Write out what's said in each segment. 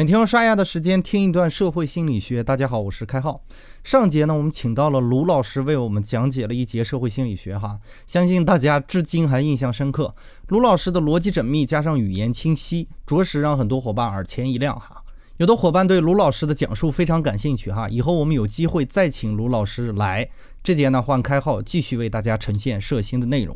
每天用刷牙的时间听一段社会心理学。大家好，我是开浩。上节呢，我们请到了卢老师为我们讲解了一节社会心理学，哈，相信大家至今还印象深刻。卢老师的逻辑缜密加上语言清晰，着实让很多伙伴耳前一亮，哈。有的伙伴对卢老师的讲述非常感兴趣，哈，以后我们有机会再请卢老师来。这节呢，换开号继续为大家呈现社心的内容。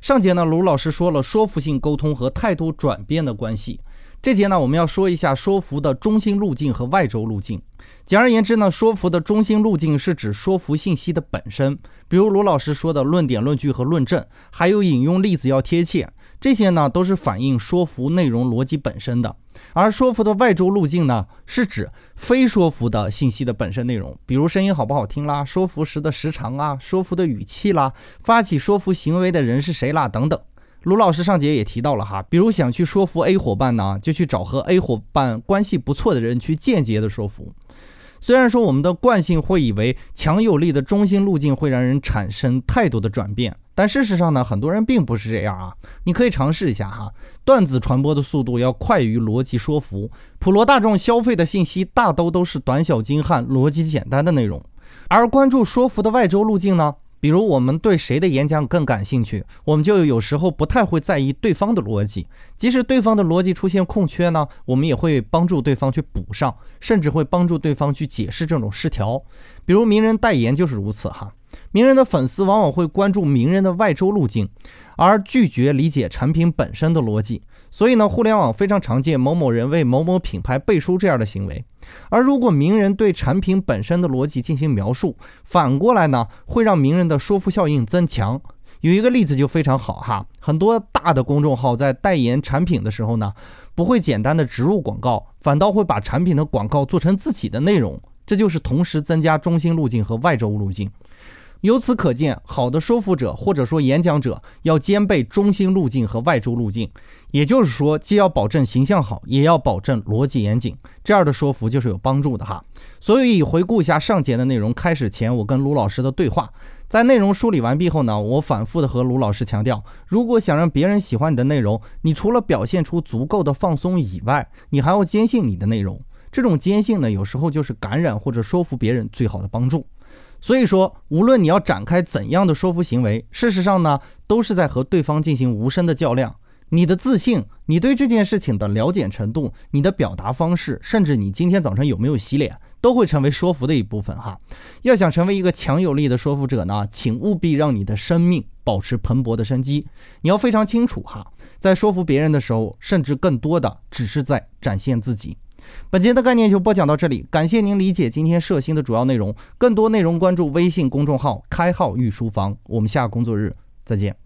上节呢，卢老师说了说服性沟通和态度转变的关系。这节呢，我们要说一下说服的中心路径和外周路径。简而言之呢，说服的中心路径是指说服信息的本身，比如罗老师说的论点、论据和论证，还有引用例子要贴切，这些呢都是反映说服内容逻辑本身的。而说服的外周路径呢，是指非说服的信息的本身内容，比如声音好不好听啦，说服时的时长啊，说服的语气啦，发起说服行为的人是谁啦，等等。卢老师上节也提到了哈，比如想去说服 A 伙伴呢，就去找和 A 伙伴关系不错的人去间接的说服。虽然说我们的惯性会以为强有力的中心路径会让人产生态度的转变，但事实上呢，很多人并不是这样啊。你可以尝试一下哈，段子传播的速度要快于逻辑说服，普罗大众消费的信息大都都是短小精悍、逻辑简单的内容，而关注说服的外周路径呢？比如我们对谁的演讲更感兴趣，我们就有时候不太会在意对方的逻辑，即使对方的逻辑出现空缺呢，我们也会帮助对方去补上，甚至会帮助对方去解释这种失调。比如名人代言就是如此哈，名人的粉丝往往会关注名人的外周路径，而拒绝理解产品本身的逻辑。所以呢，互联网非常常见某某人为某某品牌背书这样的行为。而如果名人对产品本身的逻辑进行描述，反过来呢，会让名人的说服效应增强。有一个例子就非常好哈，很多大的公众号在代言产品的时候呢，不会简单的植入广告，反倒会把产品的广告做成自己的内容，这就是同时增加中心路径和外周路径。由此可见，好的说服者或者说演讲者要兼备中心路径和外周路径，也就是说，既要保证形象好，也要保证逻辑严谨，这样的说服就是有帮助的哈。所以回顾一下上节的内容，开始前我跟卢老师的对话，在内容梳理完毕后呢，我反复的和卢老师强调，如果想让别人喜欢你的内容，你除了表现出足够的放松以外，你还要坚信你的内容。这种坚信呢，有时候就是感染或者说服别人最好的帮助。所以说，无论你要展开怎样的说服行为，事实上呢，都是在和对方进行无声的较量。你的自信，你对这件事情的了解程度，你的表达方式，甚至你今天早上有没有洗脸，都会成为说服的一部分哈。要想成为一个强有力的说服者呢，请务必让你的生命保持蓬勃的生机。你要非常清楚哈，在说服别人的时候，甚至更多的只是在展现自己。本节的概念就播讲到这里，感谢您理解今天社新的主要内容。更多内容关注微信公众号“开号御书房”。我们下个工作日再见。